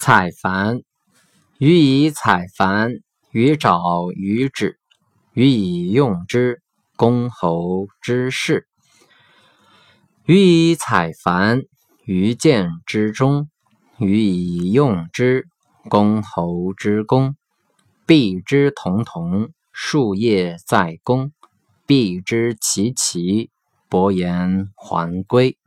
采矾，予以采矾，予沼予止，予以用之，公侯之事。予以采矾，于见之中；予以用之，公侯之功。必之同同，树叶在公；必之其齐，伯言还归。